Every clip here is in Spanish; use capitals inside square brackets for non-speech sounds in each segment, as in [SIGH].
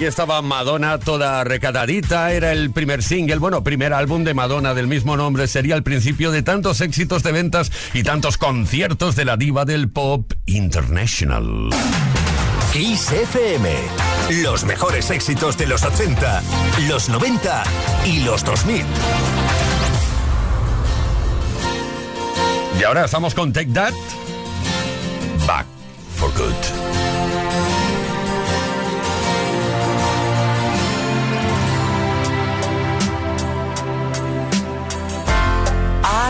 Aquí estaba Madonna toda recadadita, era el primer single, bueno, primer álbum de Madonna del mismo nombre, sería el principio de tantos éxitos de ventas y tantos conciertos de la diva del pop international. Kiss FM, los mejores éxitos de los 80, los 90 y los 2000. Y ahora estamos con Take That, Back for Good.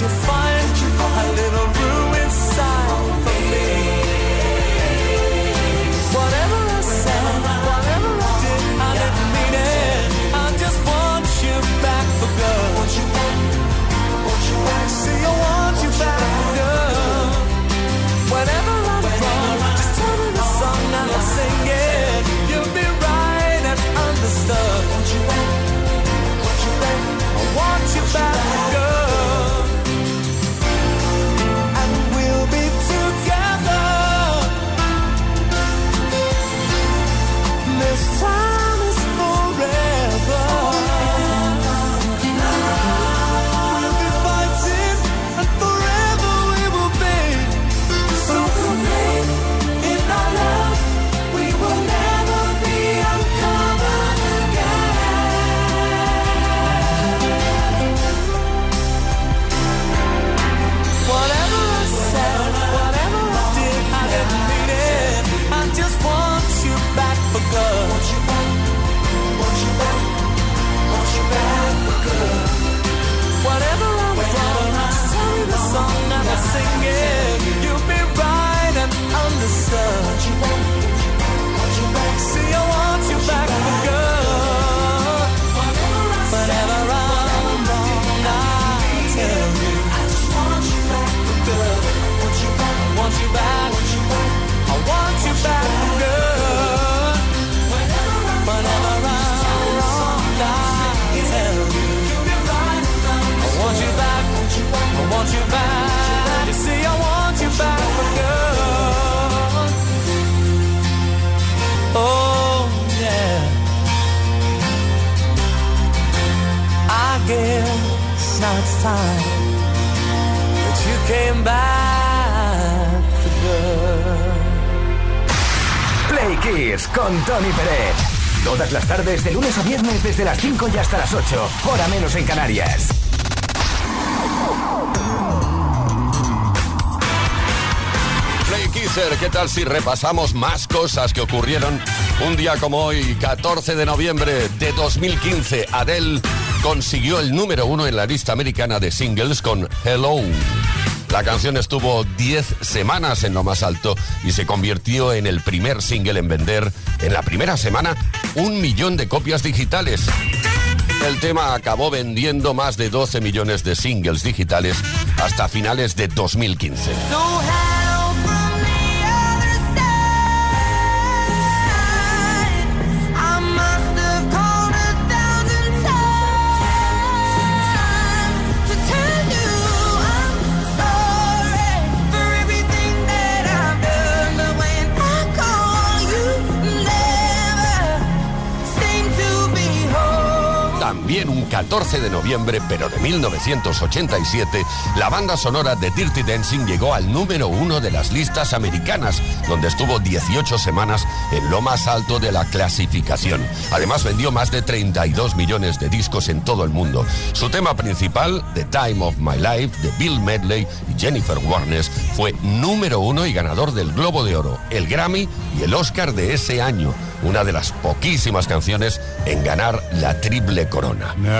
You find a little room guess now it's time that you came back for good. Play Kiss con Tony Pérez. Todas las tardes, de lunes a viernes, desde las 5 y hasta las 8, hora menos en Canarias. Play Kisser, ¿qué tal si repasamos más cosas que ocurrieron un día como hoy, 14 de noviembre de 2015? Adele consiguió el número uno en la lista americana de singles con Hello. La canción estuvo 10 semanas en lo más alto y se convirtió en el primer single en vender en la primera semana un millón de copias digitales. El tema acabó vendiendo más de 12 millones de singles digitales hasta finales de 2015. 14 de noviembre, pero de 1987, la banda sonora de Dirty Dancing llegó al número uno de las listas americanas, donde estuvo 18 semanas en lo más alto de la clasificación. Además, vendió más de 32 millones de discos en todo el mundo. Su tema principal, The Time of My Life, de Bill Medley y Jennifer Warnes, fue número uno y ganador del Globo de Oro, el Grammy y el Oscar de ese año. Una de las poquísimas canciones en ganar la triple corona.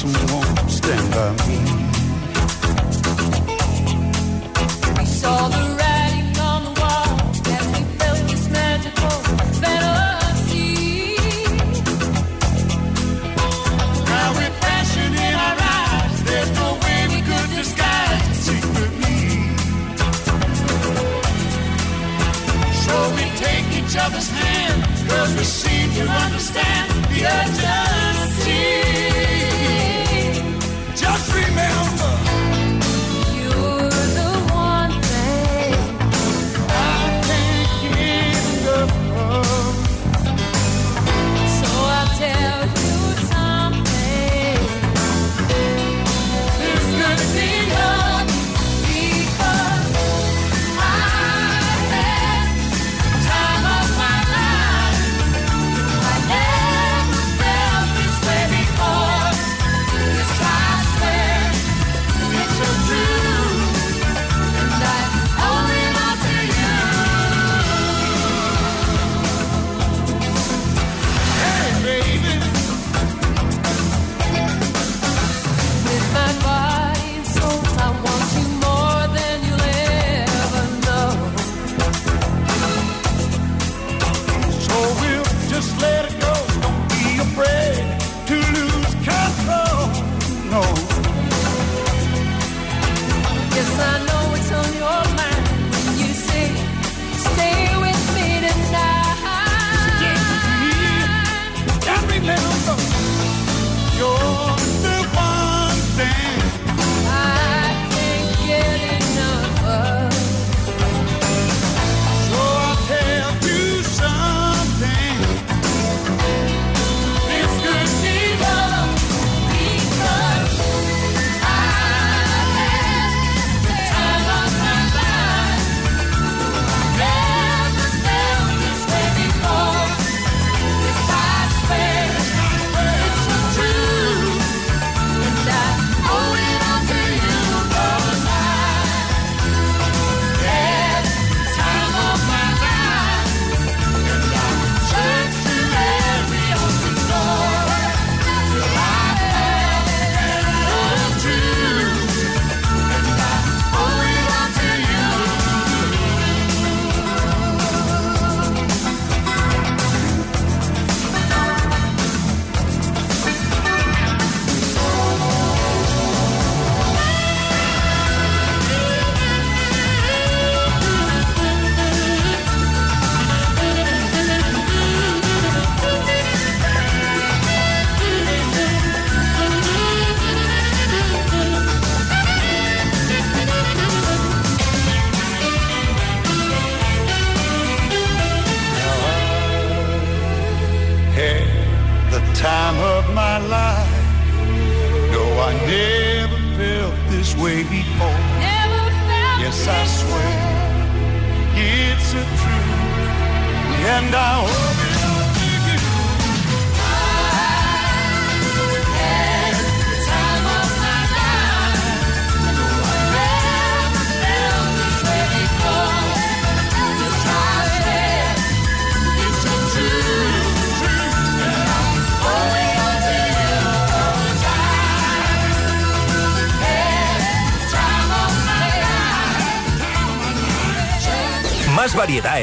someone to stand by me. you. Saw the writing on the wall, and we felt this magical fantasy. Now with passion in our eyes, there's no way we could disguise secretly. So we take each other's hand, cause we seem to understand the urgency.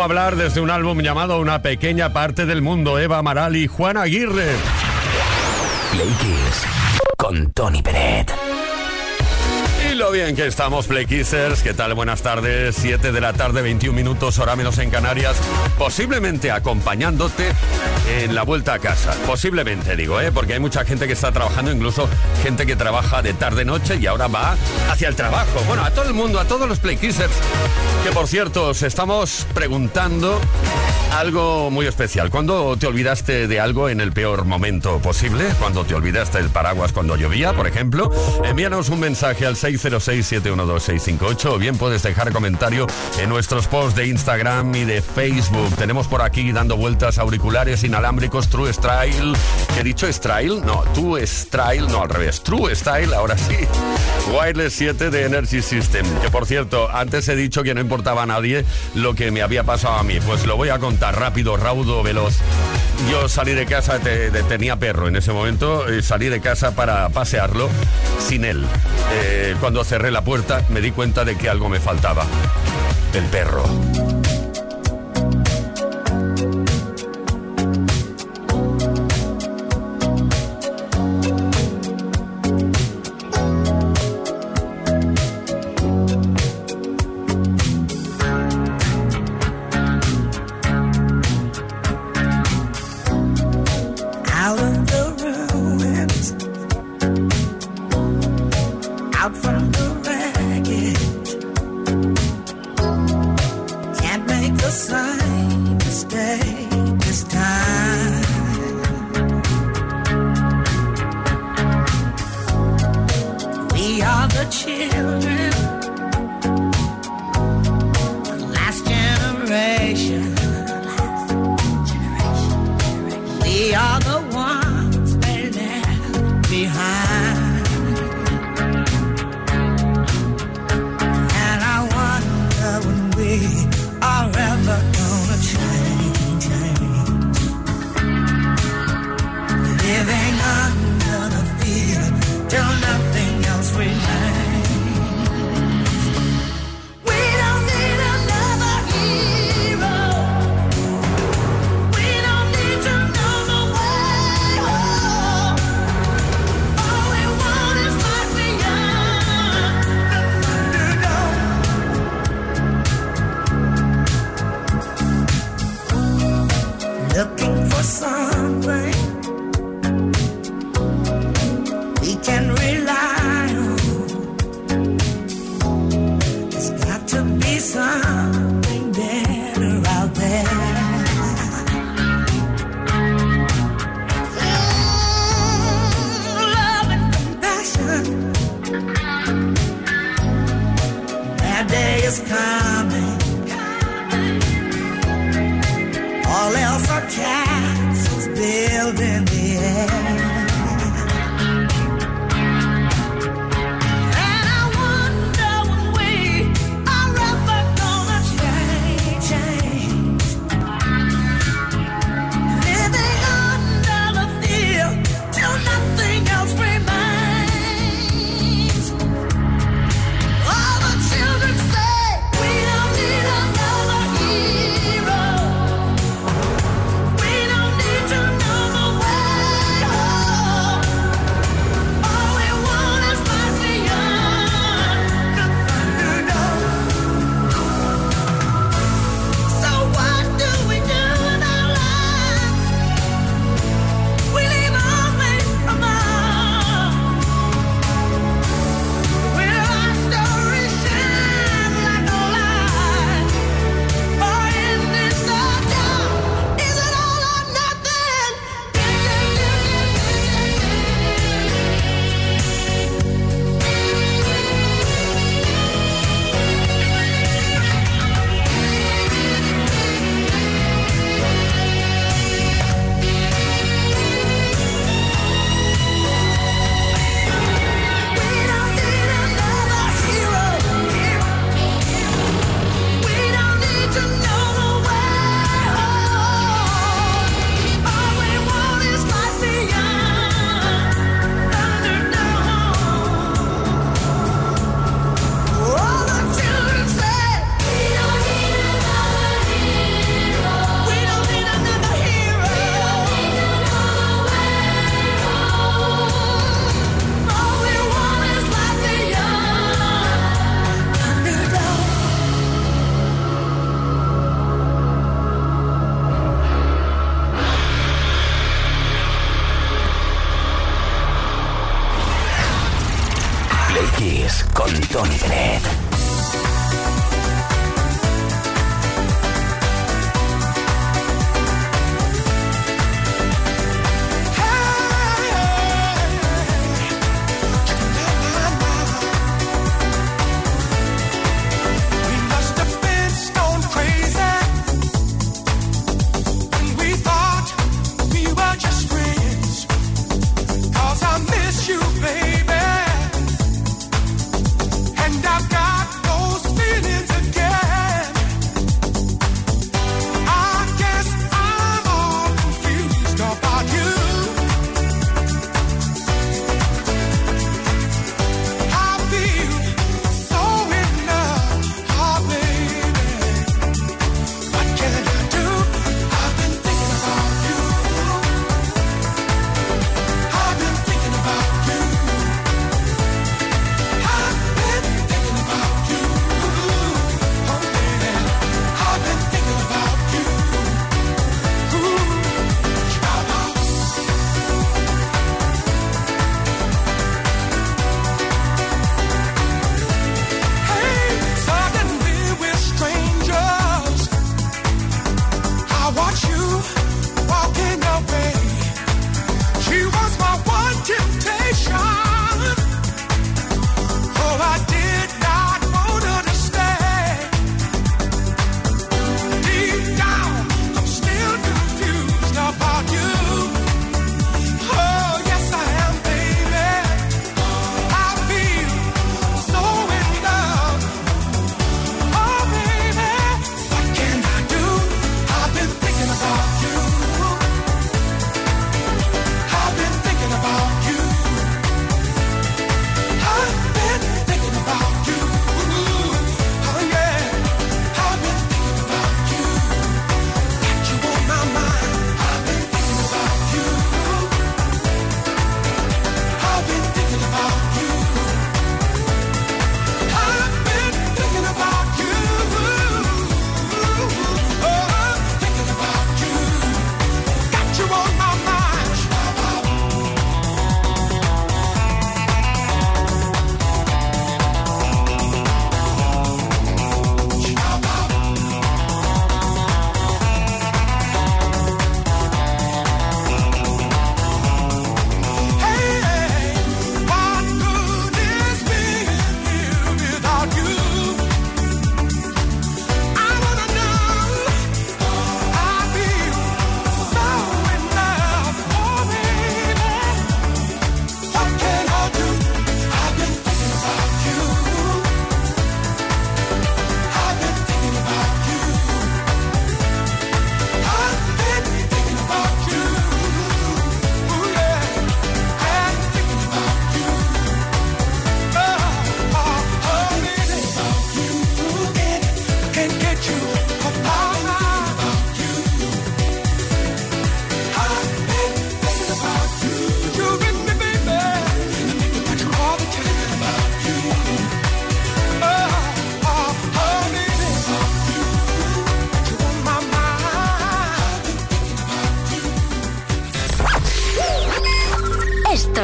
¿Cómo hablar desde un álbum llamado Una pequeña parte del mundo? Eva Amaral y Juan Aguirre. Play con Tony Peret. Y lo bien que estamos, Play Kissers. ¿Qué tal? Buenas tardes. 7 de la tarde, 21 minutos, hora menos en Canarias. Posiblemente acompañándote en la vuelta a casa. Posiblemente, digo, ¿eh? Porque hay mucha gente que está trabajando, incluso gente que trabaja de tarde-noche y ahora va hacia el trabajo. Bueno, a todo el mundo, a todos los Play Kissers. Que por cierto, os estamos preguntando algo muy especial. ¿Cuándo te olvidaste de algo en el peor momento posible? ¿Cuándo te olvidaste del paraguas cuando llovía, por ejemplo? Envíanos un mensaje al 606-712-658 o bien puedes dejar comentario en nuestros posts de Instagram y de Facebook. Tenemos por aquí dando vueltas auriculares inalámbricos True Style. ¿Qué he dicho? ¿Style? No, True Style, no al revés. True Style, ahora sí. Wireless 7 de Energy System. Que por cierto, antes he dicho que no importaba a nadie lo que me había pasado a mí. Pues lo voy a contar rápido, raudo, veloz. Yo salí de casa, te, te, tenía perro en ese momento, y salí de casa para pasearlo sin él. Eh, cuando cerré la puerta me di cuenta de que algo me faltaba. El perro.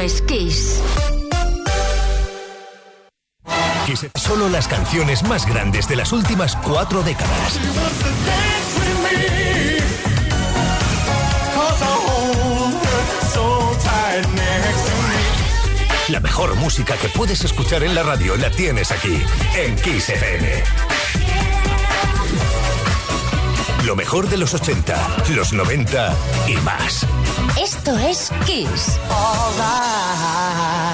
Es Kiss. Solo las canciones más grandes de las últimas cuatro décadas. La mejor música que puedes escuchar en la radio la tienes aquí, en Kiss FM. Lo mejor de los 80, los 90 y más. Esto es Kiss. Oh, All.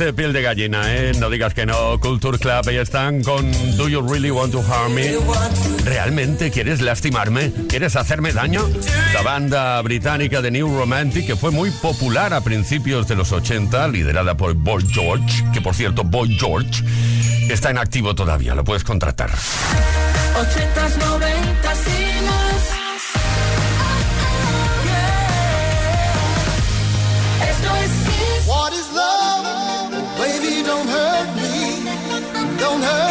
piel de gallina, ¿eh? No digas que no. Culture Club, ahí están con Do You Really Want to Harm Me? ¿Realmente quieres lastimarme? ¿Quieres hacerme daño? La banda británica de New Romantic, que fue muy popular a principios de los 80, liderada por Boy George, que por cierto, Boy George está en activo todavía, lo puedes contratar. don't hurt.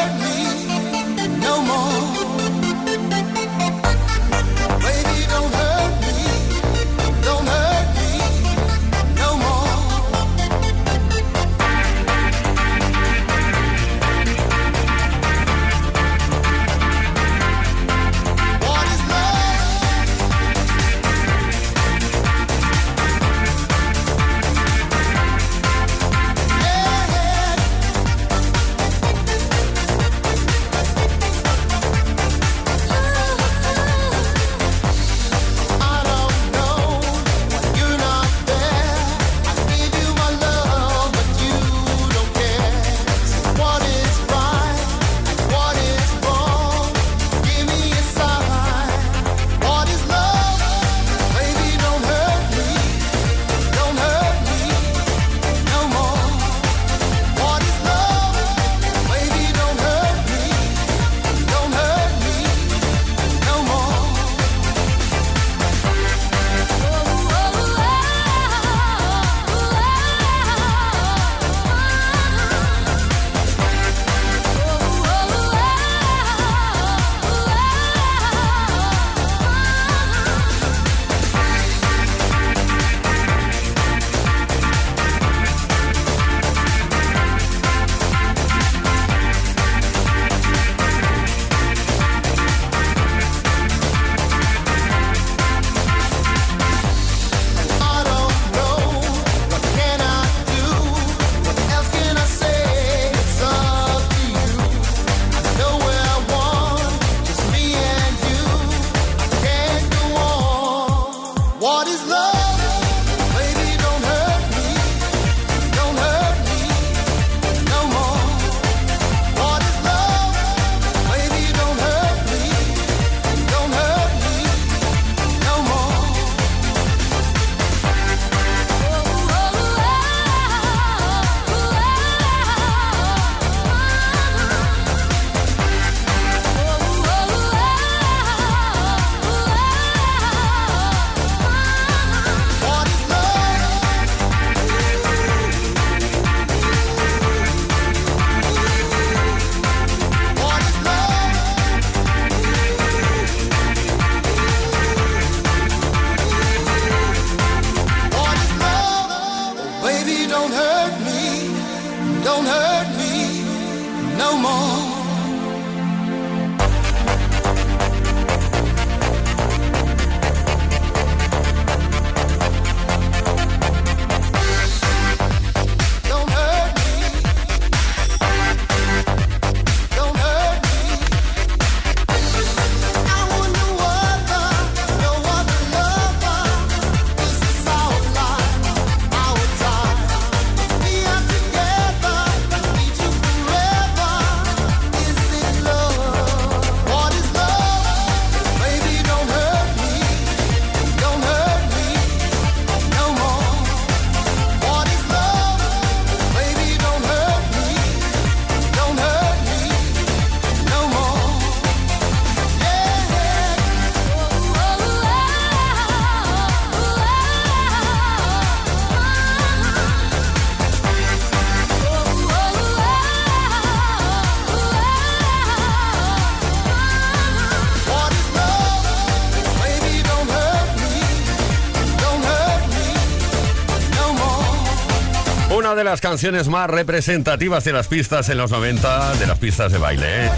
Una de las canciones más representativas de las pistas en los 90, de las pistas de baile. ¿eh?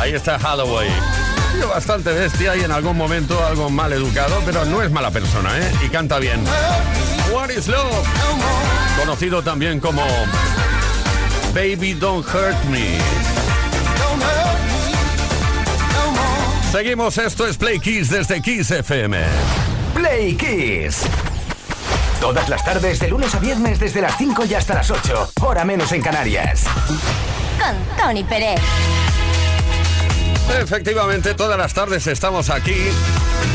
Ahí está. Tío Bastante bestia y en algún momento algo mal educado, pero no es mala persona, ¿eh? Y canta bien. What is Love? Conocido también como Baby Don't Hurt Me. Seguimos, esto es Play Kiss desde Kiss FM. Play Kiss. Todas las tardes, de lunes a viernes, desde las 5 y hasta las 8. Hora menos en Canarias. Con Tony Pérez. Efectivamente, todas las tardes estamos aquí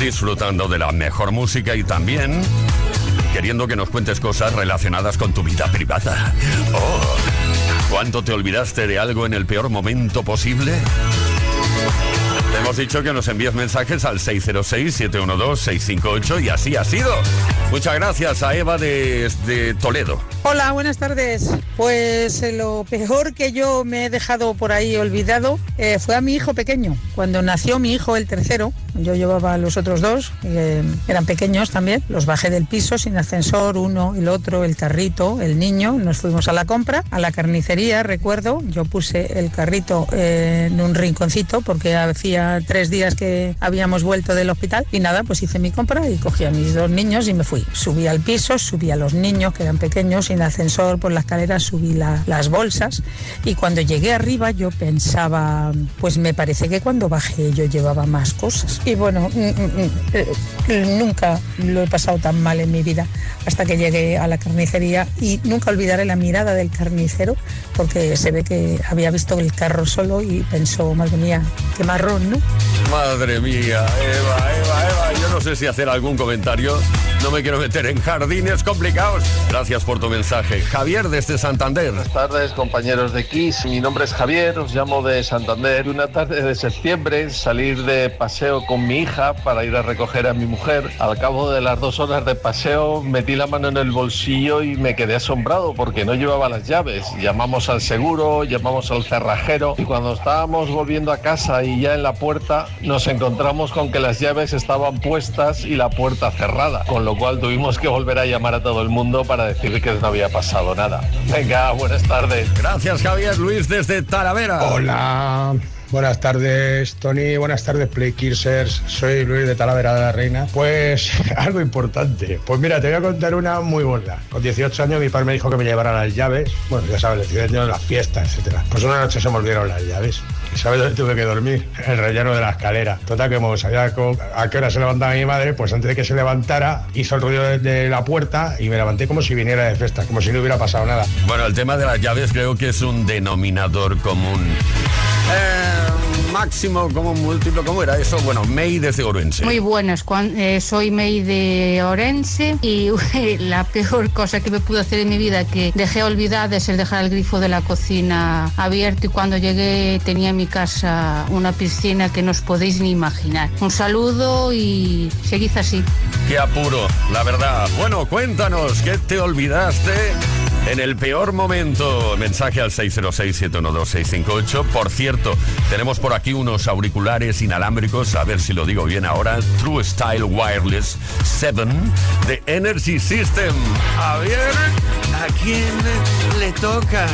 disfrutando de la mejor música y también queriendo que nos cuentes cosas relacionadas con tu vida privada. Oh, ¿cuánto te olvidaste de algo en el peor momento posible? Hemos dicho que nos envíes mensajes al 606-712-658 y así ha sido. Muchas gracias a Eva de, de Toledo. Hola, buenas tardes. Pues eh, lo peor que yo me he dejado por ahí olvidado eh, fue a mi hijo pequeño. Cuando nació mi hijo, el tercero, yo llevaba a los otros dos, eh, eran pequeños también, los bajé del piso sin ascensor, uno, el otro, el carrito, el niño, nos fuimos a la compra, a la carnicería, recuerdo, yo puse el carrito eh, en un rinconcito porque hacía tres días que habíamos vuelto del hospital y nada, pues hice mi compra y cogí a mis dos niños y me fui. Subí al piso, subí a los niños que eran pequeños, sin ascensor, por la escalera subí la- las bolsas y cuando llegué arriba yo pensaba, pues me parece que cuando bajé yo llevaba más cosas. Y bueno, mm, mm, mm, eh, nunca lo he pasado tan mal en mi vida hasta que llegué a la carnicería y nunca olvidaré la mirada del carnicero porque se ve que había visto el carro solo y pensó, madre mía, qué marrón, ¿no? Madre mía, Eva, Eva, Eva, yo no sé si hacer algún comentario. No me quiero meter en jardines complicados. Gracias por tu mensaje. Javier desde Santander. Buenas tardes, compañeros de Kiss. Mi nombre es Javier, os llamo de Santander. Una tarde de septiembre salir de paseo con mi hija para ir a recoger a mi mujer. Al cabo de las dos horas de paseo metí la mano en el bolsillo y me quedé asombrado porque no llevaba las llaves. Llamamos al seguro, llamamos al cerrajero y cuando estábamos volviendo a casa y ya en la puerta nos encontramos con que las llaves estaban puestas y la puerta cerrada. Con lo cual tuvimos que volver a llamar a todo el mundo para decir que no había pasado nada. Venga, buenas tardes. Gracias, Javier Luis desde Talavera. Hola, buenas tardes Tony, buenas tardes Playkissers, soy Luis de Talavera de la Reina. Pues [LAUGHS] algo importante, pues mira, te voy a contar una muy buena. Con 18 años mi padre me dijo que me llevara las llaves, bueno, ya sabes, el ciudadano las fiestas, etcétera. Pues una noche se me olvidaron las llaves. ¿Y sabes dónde tuve que dormir? En [LAUGHS] el relleno de la escalera. Total, que como sabía a qué hora se levantaba mi madre, pues antes de que se levantara, hizo el ruido de la puerta y me levanté como si viniera de fiesta, como si no hubiera pasado nada. Bueno, el tema de las llaves creo que es un denominador común. Eh, máximo como múltiplo, ¿cómo era eso? Bueno, May desde Orense. Muy buenas, Juan. Eh, soy May de Orense y [LAUGHS] la peor cosa que me pudo hacer en mi vida que dejé olvidada es el dejar el grifo de la cocina abierto y cuando llegué tenía en mi casa una piscina que no os podéis ni imaginar. Un saludo y seguid así. Qué apuro, la verdad. Bueno, cuéntanos, ¿qué te olvidaste en el peor momento? Mensaje al 606-712-658. Por cierto, tenemos por aquí unos auriculares inalámbricos, a ver si lo digo bien ahora. True Style Wireless 7 de Energy System. A ver, ¿a quién le tocan?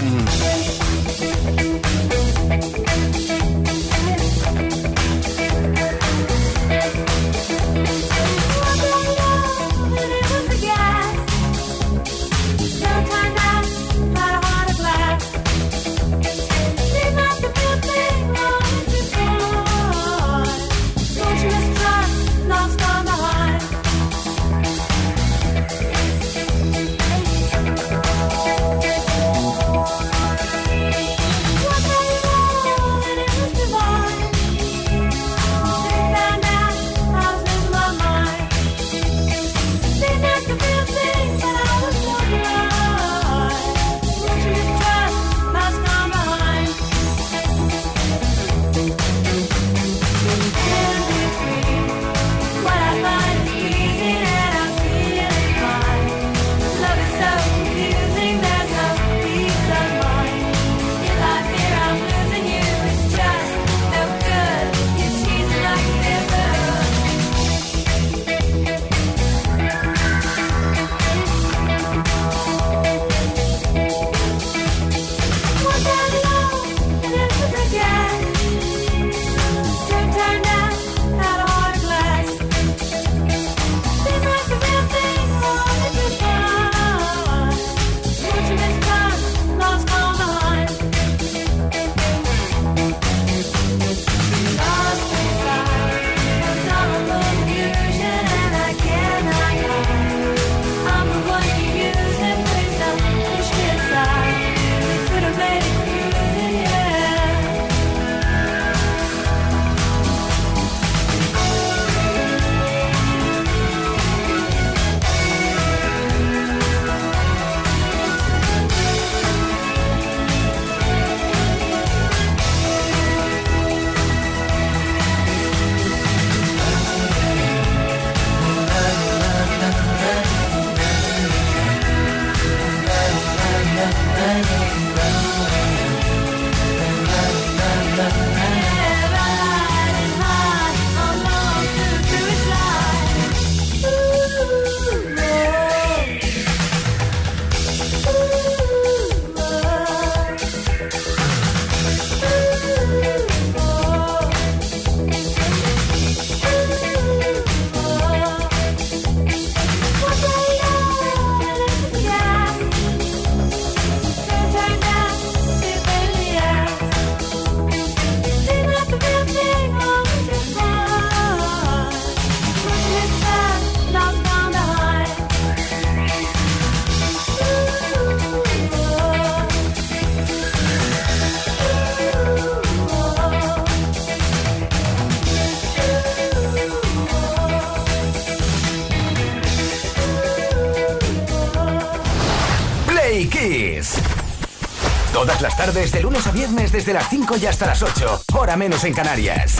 Desde las 5 y hasta las 8. Hora menos en Canarias.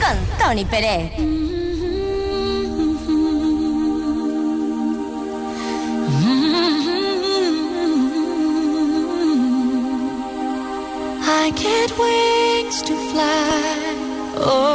Con Tony Pérez. I get wings to fly. Oh,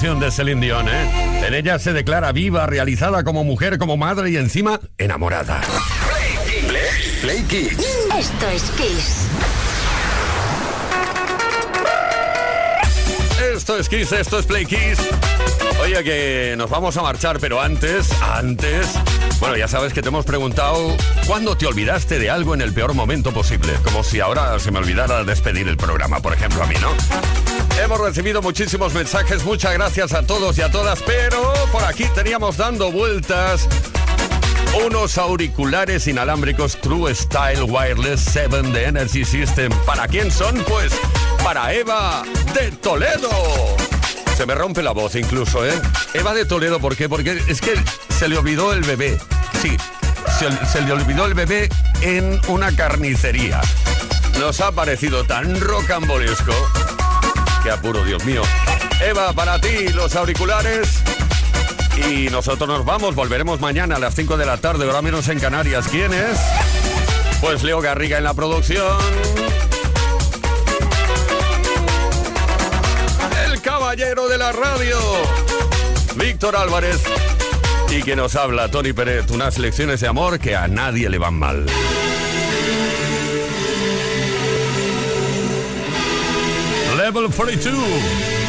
canción de Celine Dion, ¿eh? En ella se declara viva, realizada como mujer, como madre y encima enamorada. Play Kids. Esto es Kiss. Esto es Kiss, esto es Play Kiss. Oye, que nos vamos a marchar, pero antes, antes, bueno, ya sabes que te hemos preguntado cuándo te olvidaste de algo en el peor momento posible. Como si ahora se me olvidara despedir el programa, por ejemplo, a mí, ¿no? Hemos recibido muchísimos mensajes, muchas gracias a todos y a todas, pero por aquí teníamos dando vueltas unos auriculares inalámbricos True Style Wireless 7 de Energy System. ¿Para quién son? Pues para Eva de Toledo. Se me rompe la voz incluso, ¿eh? Eva de Toledo, ¿por qué? Porque es que se le olvidó el bebé. Sí, se, se le olvidó el bebé en una carnicería. Nos ha parecido tan rocambolesco. Qué apuro, Dios mío. Eva, para ti los auriculares. Y nosotros nos vamos, volveremos mañana a las 5 de la tarde, ahora menos en Canarias. ¿Quién es? Pues Leo Garriga en la producción. El caballero de la radio, Víctor Álvarez. Y que nos habla, Tony Pérez, unas lecciones de amor que a nadie le van mal. Level 42.